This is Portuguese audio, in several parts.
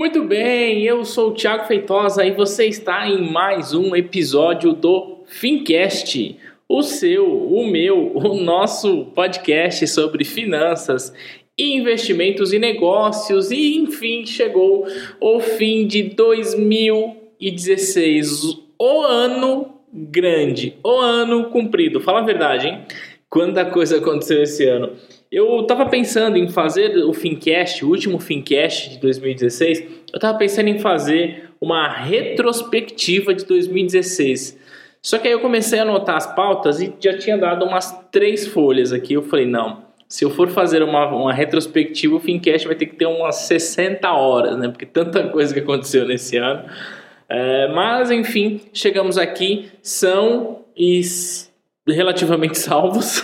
Muito bem, eu sou o Thiago Feitosa e você está em mais um episódio do Fincast, o seu, o meu, o nosso podcast sobre finanças, investimentos e negócios. E enfim, chegou o fim de 2016, o ano grande, o ano cumprido. Fala a verdade, hein? Quanta coisa aconteceu esse ano. Eu estava pensando em fazer o Fincast, o último Fincast de 2016. Eu estava pensando em fazer uma retrospectiva de 2016. Só que aí eu comecei a anotar as pautas e já tinha dado umas três folhas aqui. Eu falei, não, se eu for fazer uma, uma retrospectiva, o Fincast vai ter que ter umas 60 horas, né? Porque tanta coisa que aconteceu nesse ano. É, mas, enfim, chegamos aqui, são e relativamente salvos.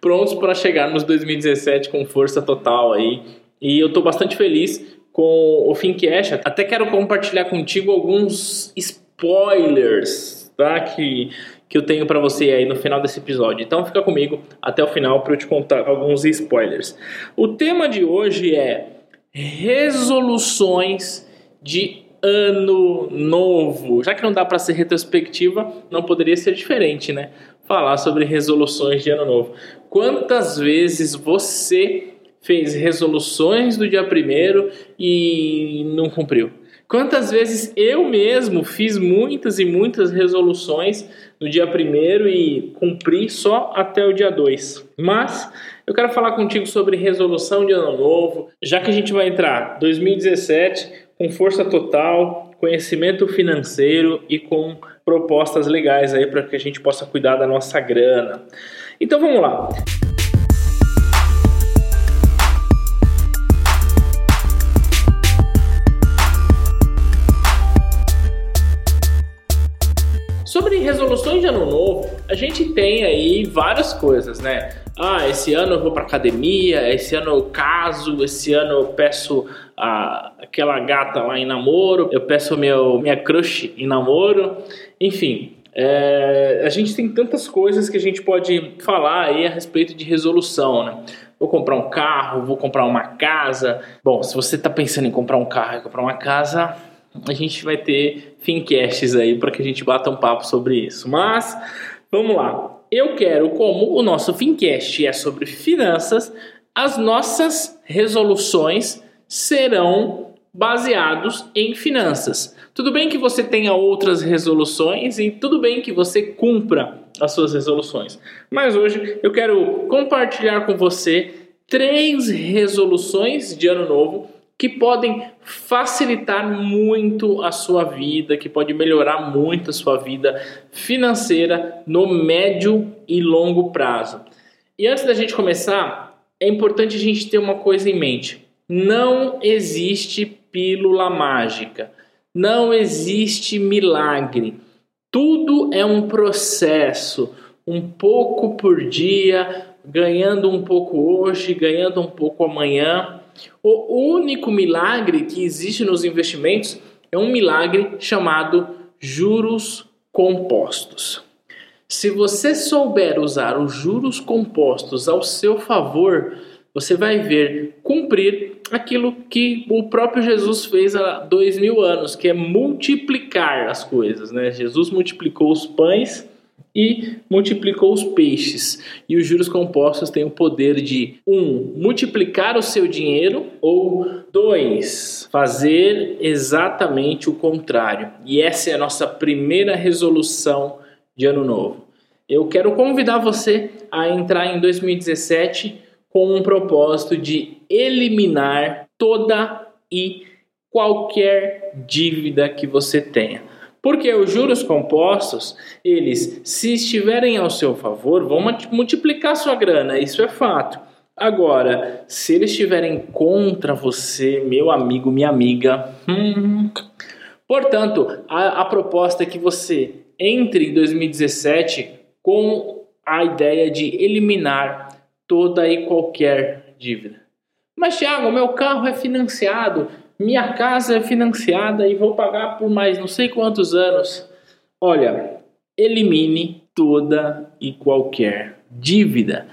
prontos para chegar nos 2017 com força total aí. E eu estou bastante feliz com o Fincast. Até quero compartilhar contigo alguns spoilers, tá? Que, que eu tenho para você aí no final desse episódio. Então fica comigo até o final para eu te contar alguns spoilers. O tema de hoje é resoluções de ano novo. Já que não dá para ser retrospectiva, não poderia ser diferente, né? Falar sobre resoluções de ano novo. Quantas vezes você fez resoluções do dia primeiro e não cumpriu? Quantas vezes eu mesmo fiz muitas e muitas resoluções no dia primeiro e cumpri só até o dia 2. Mas eu quero falar contigo sobre resolução de ano novo, já que a gente vai entrar 2017 com força total, conhecimento financeiro e com propostas legais aí para que a gente possa cuidar da nossa grana. Então vamos lá. Sobre resoluções de ano novo, a gente tem aí várias coisas, né? Ah, esse ano eu vou para academia, esse ano eu caso, esse ano eu peço a, aquela gata lá em namoro, eu peço meu, minha crush em namoro, enfim. É, a gente tem tantas coisas que a gente pode falar aí a respeito de resolução, né? Vou comprar um carro, vou comprar uma casa. Bom, se você está pensando em comprar um carro e comprar uma casa, a gente vai ter fincasts aí para que a gente bata um papo sobre isso. Mas vamos lá. Eu quero, como o nosso fincast é sobre finanças, as nossas resoluções serão baseados em finanças. Tudo bem que você tenha outras resoluções e tudo bem que você cumpra as suas resoluções. Mas hoje eu quero compartilhar com você três resoluções de ano novo que podem facilitar muito a sua vida, que pode melhorar muito a sua vida financeira no médio e longo prazo. E antes da gente começar, é importante a gente ter uma coisa em mente. Não existe pílula mágica, não existe milagre. Tudo é um processo, um pouco por dia, ganhando um pouco hoje, ganhando um pouco amanhã. O único milagre que existe nos investimentos é um milagre chamado juros compostos. Se você souber usar os juros compostos ao seu favor, você vai ver cumprir aquilo que o próprio Jesus fez há dois mil anos, que é multiplicar as coisas. Né? Jesus multiplicou os pães e multiplicou os peixes. E os juros compostos têm o poder de um multiplicar o seu dinheiro ou dois fazer exatamente o contrário. E essa é a nossa primeira resolução de ano novo. Eu quero convidar você a entrar em 2017 com um propósito de eliminar toda e qualquer dívida que você tenha. Porque os juros compostos, eles, se estiverem ao seu favor, vão multiplicar sua grana, isso é fato. Agora, se eles estiverem contra você, meu amigo, minha amiga, hum, portanto, a, a proposta é que você entre em 2017 com a ideia de eliminar toda e qualquer dívida. Mas, Thiago, meu carro é financiado, minha casa é financiada e vou pagar por mais não sei quantos anos. Olha, elimine toda e qualquer dívida.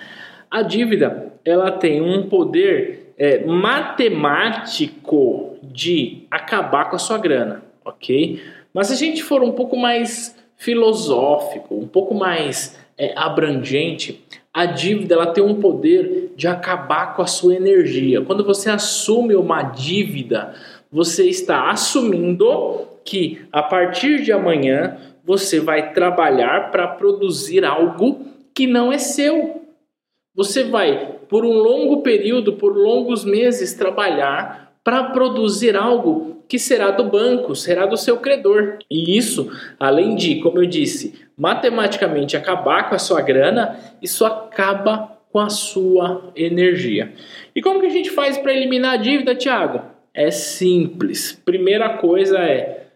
A dívida ela tem um poder é, matemático de acabar com a sua grana, ok? Mas se a gente for um pouco mais filosófico, um pouco mais é, abrangente, a dívida ela tem um poder de acabar com a sua energia. Quando você assume uma dívida, você está assumindo que a partir de amanhã você vai trabalhar para produzir algo que não é seu. Você vai, por um longo período, por longos meses, trabalhar para produzir algo que será do banco, será do seu credor. E isso, além de, como eu disse, matematicamente acabar com a sua grana, isso acaba com a sua energia. E como que a gente faz para eliminar a dívida, Thiago? É simples. Primeira coisa é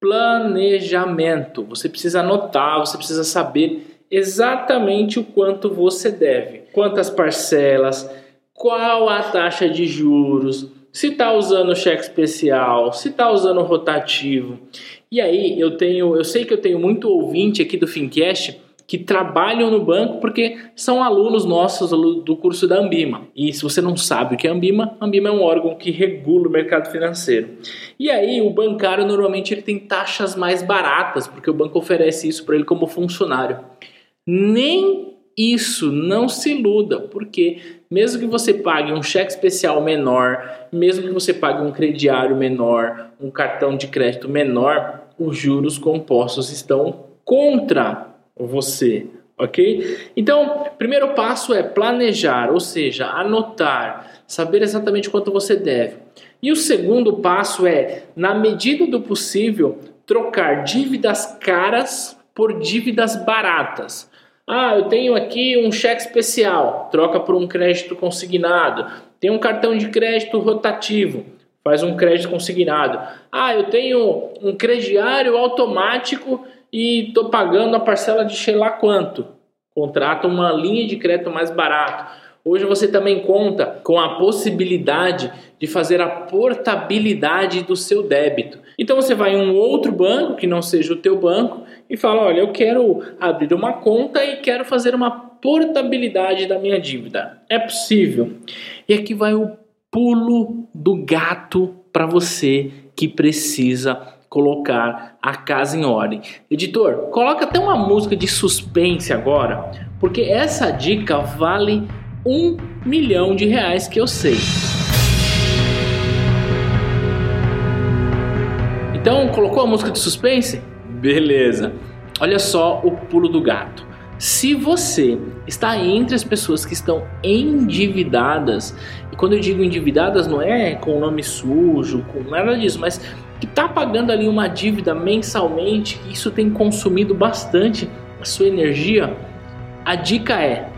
planejamento. Você precisa anotar, você precisa saber exatamente o quanto você deve, quantas parcelas, qual a taxa de juros, se está usando cheque especial, se está usando rotativo. E aí eu tenho, eu sei que eu tenho muito ouvinte aqui do Fincast que trabalham no banco porque são alunos nossos do curso da Ambima. E se você não sabe o que é Ambima, Ambima é um órgão que regula o mercado financeiro. E aí o bancário normalmente ele tem taxas mais baratas, porque o banco oferece isso para ele como funcionário. Nem isso, não se iluda, porque mesmo que você pague um cheque especial menor, mesmo que você pague um crediário menor, um cartão de crédito menor, os juros compostos estão contra você, ok? Então, primeiro passo é planejar, ou seja, anotar, saber exatamente quanto você deve. E o segundo passo é, na medida do possível, trocar dívidas caras por dívidas baratas. Ah, eu tenho aqui um cheque especial, troca por um crédito consignado. Tem um cartão de crédito rotativo, faz um crédito consignado. Ah, eu tenho um crediário automático e estou pagando a parcela de sei lá quanto. Contrata uma linha de crédito mais barato. Hoje você também conta com a possibilidade de fazer a portabilidade do seu débito. Então você vai em um outro banco que não seja o teu banco e fala: "Olha, eu quero abrir uma conta e quero fazer uma portabilidade da minha dívida". É possível. E aqui vai o pulo do gato para você que precisa colocar a casa em ordem. Editor, coloca até uma música de suspense agora, porque essa dica vale um milhão de reais que eu sei. Então, colocou a música de suspense? Beleza. Olha só o pulo do gato. Se você está entre as pessoas que estão endividadas, e quando eu digo endividadas não é com o nome sujo, com nada disso, mas que está pagando ali uma dívida mensalmente, que isso tem consumido bastante a sua energia, a dica é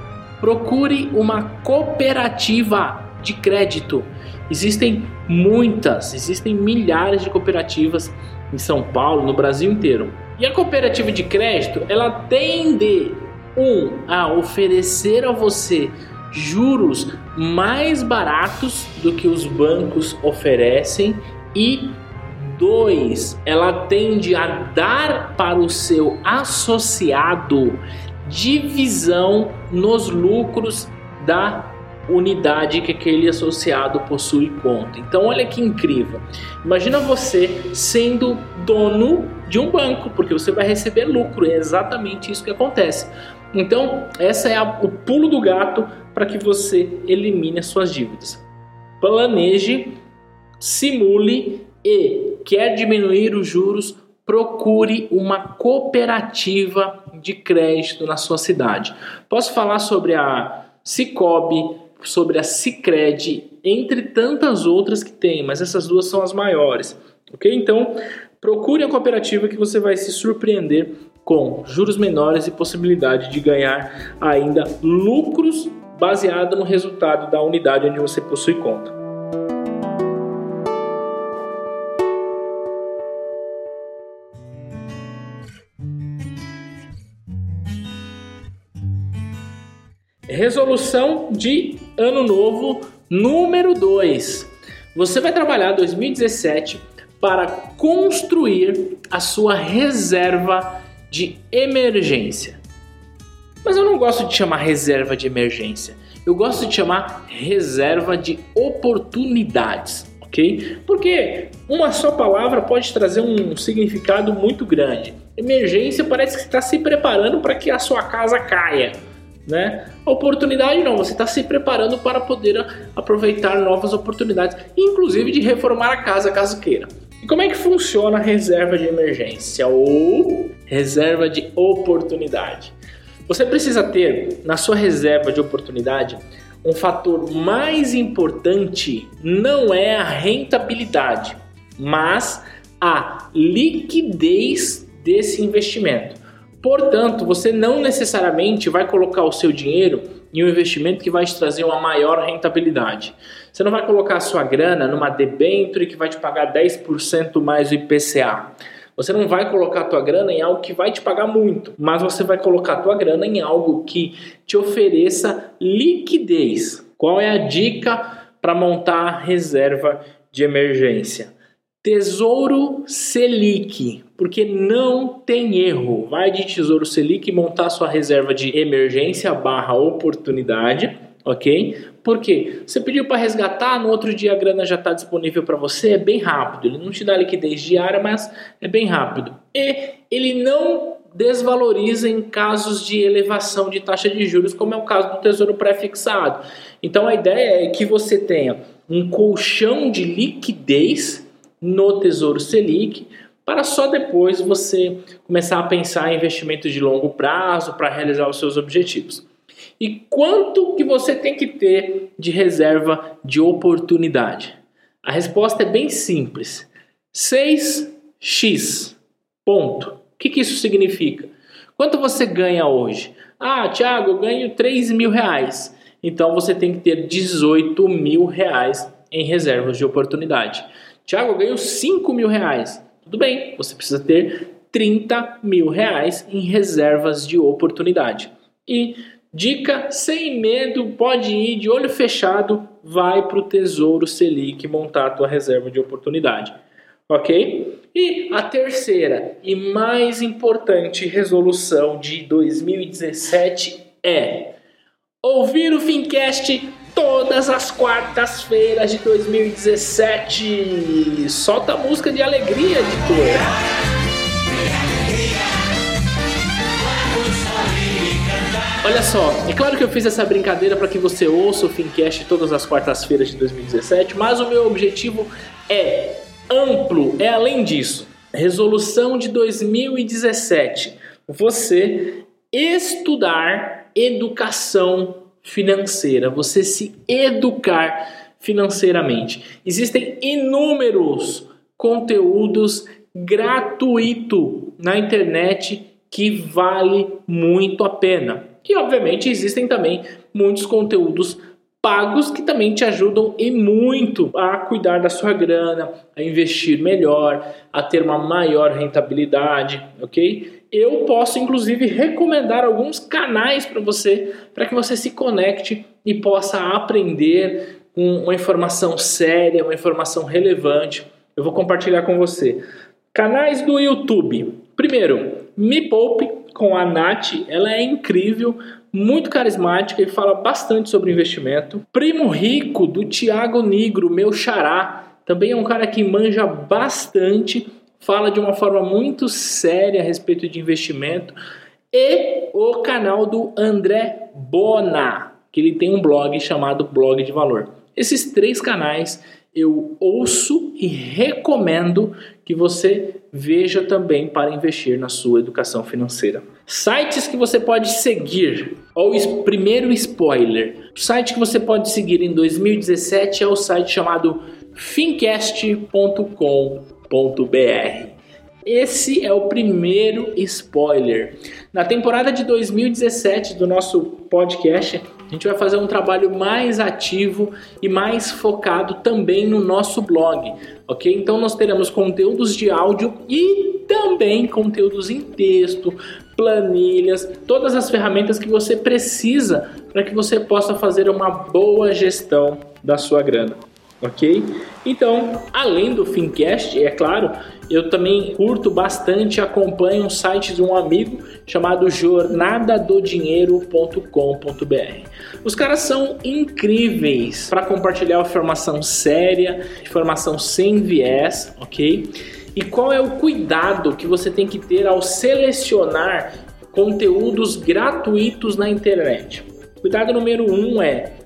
procure uma cooperativa de crédito. Existem muitas, existem milhares de cooperativas em São Paulo, no Brasil inteiro. E a cooperativa de crédito, ela tende um a oferecer a você juros mais baratos do que os bancos oferecem e dois, ela tende a dar para o seu associado divisão nos lucros da unidade que aquele associado possui conta. Então, olha que incrível. Imagina você sendo dono de um banco, porque você vai receber lucro. É exatamente isso que acontece. Então, essa é a, o pulo do gato para que você elimine as suas dívidas. Planeje, simule e quer diminuir os juros, procure uma cooperativa de crédito na sua cidade. Posso falar sobre a Cicobi, sobre a Cicred, entre tantas outras que tem, mas essas duas são as maiores. Ok? Então, procure a cooperativa que você vai se surpreender com juros menores e possibilidade de ganhar ainda lucros baseado no resultado da unidade onde você possui conta. Resolução de ano novo número 2. Você vai trabalhar 2017 para construir a sua reserva de emergência. Mas eu não gosto de chamar reserva de emergência. Eu gosto de chamar reserva de oportunidades, ok? Porque uma só palavra pode trazer um significado muito grande. Emergência parece que está se preparando para que a sua casa caia. Né? Oportunidade não, você está se preparando para poder aproveitar novas oportunidades, inclusive de reformar a casa caso queira. E como é que funciona a reserva de emergência ou reserva de oportunidade? Você precisa ter na sua reserva de oportunidade um fator mais importante não é a rentabilidade, mas a liquidez desse investimento. Portanto, você não necessariamente vai colocar o seu dinheiro em um investimento que vai te trazer uma maior rentabilidade. Você não vai colocar a sua grana numa debenture que vai te pagar 10% mais o IPCA. Você não vai colocar a tua grana em algo que vai te pagar muito, mas você vai colocar a tua grana em algo que te ofereça liquidez. Qual é a dica para montar reserva de emergência? Tesouro Selic, porque não tem erro. Vai de Tesouro Selic montar sua reserva de emergência barra oportunidade, ok? Porque você pediu para resgatar, no outro dia a grana já está disponível para você, é bem rápido. Ele não te dá liquidez diária, mas é bem rápido. E ele não desvaloriza em casos de elevação de taxa de juros, como é o caso do Tesouro pré-fixado. Então a ideia é que você tenha um colchão de liquidez no Tesouro Selic, para só depois você começar a pensar em investimentos de longo prazo para realizar os seus objetivos. E quanto que você tem que ter de reserva de oportunidade? A resposta é bem simples. 6x. Ponto. O que, que isso significa? Quanto você ganha hoje? Ah, Thiago, eu ganho 3 mil reais. Então você tem que ter 18 mil reais em reservas de oportunidade. Tiago, eu ganho 5 mil reais. Tudo bem, você precisa ter 30 mil reais em reservas de oportunidade. E dica sem medo, pode ir de olho fechado, vai para o Tesouro Selic montar a tua reserva de oportunidade. Ok? E a terceira e mais importante resolução de 2017 é ouvir o Fincast todas as quartas-feiras de 2017. Solta a música de alegria, editor. Olha só, é claro que eu fiz essa brincadeira para que você ouça o Fincast todas as quartas-feiras de 2017, mas o meu objetivo é amplo, é além disso. Resolução de 2017. Você estudar educação financeira, você se educar financeiramente. Existem inúmeros conteúdos gratuitos na internet que vale muito a pena. E obviamente existem também muitos conteúdos pagos que também te ajudam e muito a cuidar da sua grana, a investir melhor, a ter uma maior rentabilidade, ok? Eu posso inclusive recomendar alguns canais para você, para que você se conecte e possa aprender com uma informação séria, uma informação relevante. Eu vou compartilhar com você. Canais do YouTube. Primeiro, Me Poupe com a Nath, ela é incrível, muito carismática e fala bastante sobre investimento. Primo Rico do Tiago Negro, meu xará, também é um cara que manja bastante fala de uma forma muito séria a respeito de investimento, e o canal do André Bona, que ele tem um blog chamado Blog de Valor. Esses três canais eu ouço e recomendo que você veja também para investir na sua educação financeira. Sites que você pode seguir. O primeiro spoiler. O site que você pode seguir em 2017 é o site chamado fincast.com esse é o primeiro spoiler. Na temporada de 2017 do nosso podcast, a gente vai fazer um trabalho mais ativo e mais focado também no nosso blog, ok? Então nós teremos conteúdos de áudio e também conteúdos em texto, planilhas, todas as ferramentas que você precisa para que você possa fazer uma boa gestão da sua grana. Ok? Então, além do Fincast, é claro, eu também curto bastante, acompanho um site de um amigo chamado jornadadodinheiro.com.br. Os caras são incríveis para compartilhar informação séria, informação sem viés, ok? E qual é o cuidado que você tem que ter ao selecionar conteúdos gratuitos na internet? Cuidado número um é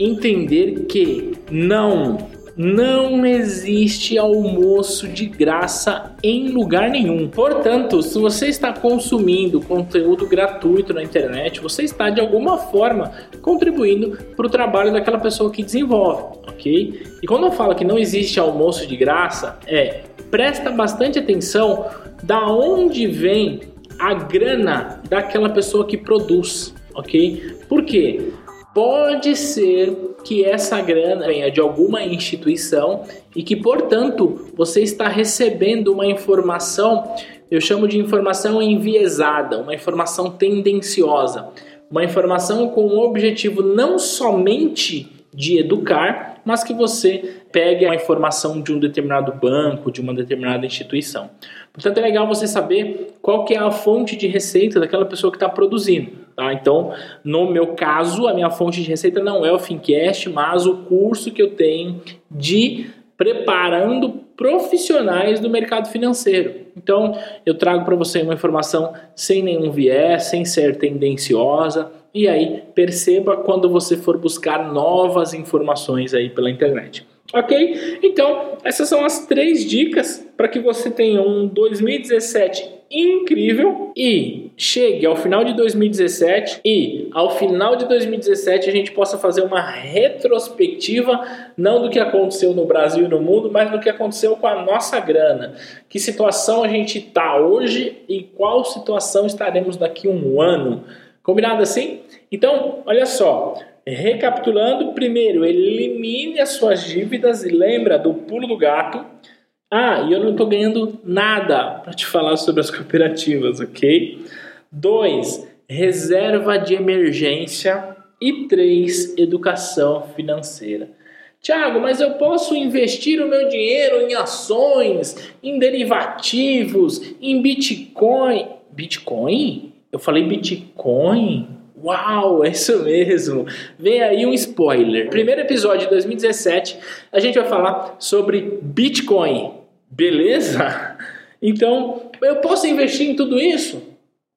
entender que não não existe almoço de graça em lugar nenhum. Portanto, se você está consumindo conteúdo gratuito na internet, você está de alguma forma contribuindo para o trabalho daquela pessoa que desenvolve, ok? E quando eu falo que não existe almoço de graça, é presta bastante atenção da onde vem a grana daquela pessoa que produz, ok? Por quê? Pode ser que essa grana venha de alguma instituição e que, portanto, você está recebendo uma informação, eu chamo de informação enviesada, uma informação tendenciosa, uma informação com o objetivo não somente de educar, mas que você pegue a informação de um determinado banco, de uma determinada instituição. Portanto, é legal você saber qual que é a fonte de receita daquela pessoa que está produzindo. Tá? Então, no meu caso, a minha fonte de receita não é o Fincast, mas o curso que eu tenho de preparando profissionais do mercado financeiro. Então, eu trago para você uma informação sem nenhum viés, sem ser tendenciosa, e aí perceba quando você for buscar novas informações aí pela internet. Ok? Então, essas são as três dicas para que você tenha um 2017 incrível e chegue ao final de 2017 e ao final de 2017 a gente possa fazer uma retrospectiva não do que aconteceu no Brasil e no mundo, mas do que aconteceu com a nossa grana. Que situação a gente está hoje e qual situação estaremos daqui um ano. Combinado assim? Então, olha só. Recapitulando, primeiro, elimine as suas dívidas e lembra do pulo do gato. Ah, e eu não estou ganhando nada para te falar sobre as cooperativas, ok? Dois, reserva de emergência. E três, educação financeira. Tiago, mas eu posso investir o meu dinheiro em ações, em derivativos, em Bitcoin. Bitcoin? Eu falei Bitcoin? Uau, é isso mesmo. Vem aí um spoiler. Primeiro episódio de 2017, a gente vai falar sobre Bitcoin. Beleza? Então, eu posso investir em tudo isso?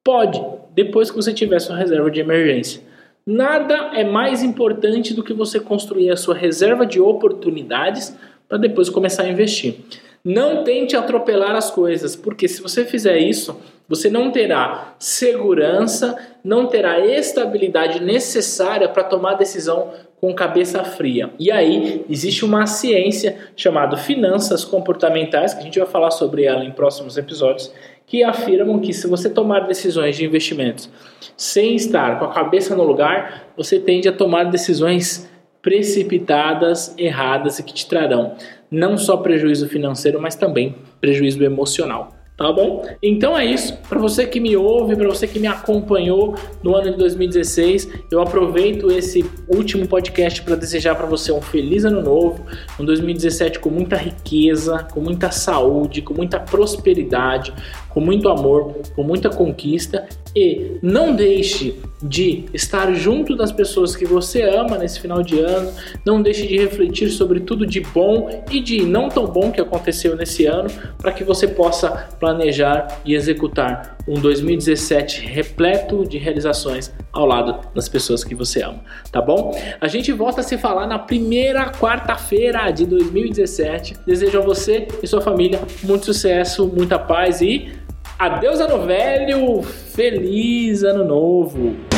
Pode, depois que você tiver sua reserva de emergência. Nada é mais importante do que você construir a sua reserva de oportunidades para depois começar a investir. Não tente atropelar as coisas, porque se você fizer isso, você não terá segurança, não terá estabilidade necessária para tomar decisão com cabeça fria. E aí existe uma ciência chamada finanças comportamentais, que a gente vai falar sobre ela em próximos episódios, que afirmam que se você tomar decisões de investimentos sem estar com a cabeça no lugar, você tende a tomar decisões precipitadas, erradas e que te trarão não só prejuízo financeiro, mas também prejuízo emocional. Tá bom? Então é isso. Para você que me ouve, para você que me acompanhou no ano de 2016, eu aproveito esse último podcast para desejar para você um feliz ano novo, um 2017 com muita riqueza, com muita saúde, com muita prosperidade, com muito amor, com muita conquista e não deixe de estar junto das pessoas que você ama nesse final de ano, não deixe de refletir sobre tudo de bom e de não tão bom que aconteceu nesse ano, para que você possa planejar e executar um 2017 repleto de realizações ao lado das pessoas que você ama, tá bom? A gente volta a se falar na primeira quarta-feira de 2017. Desejo a você e sua família muito sucesso, muita paz e Adeus ano velho, feliz ano novo!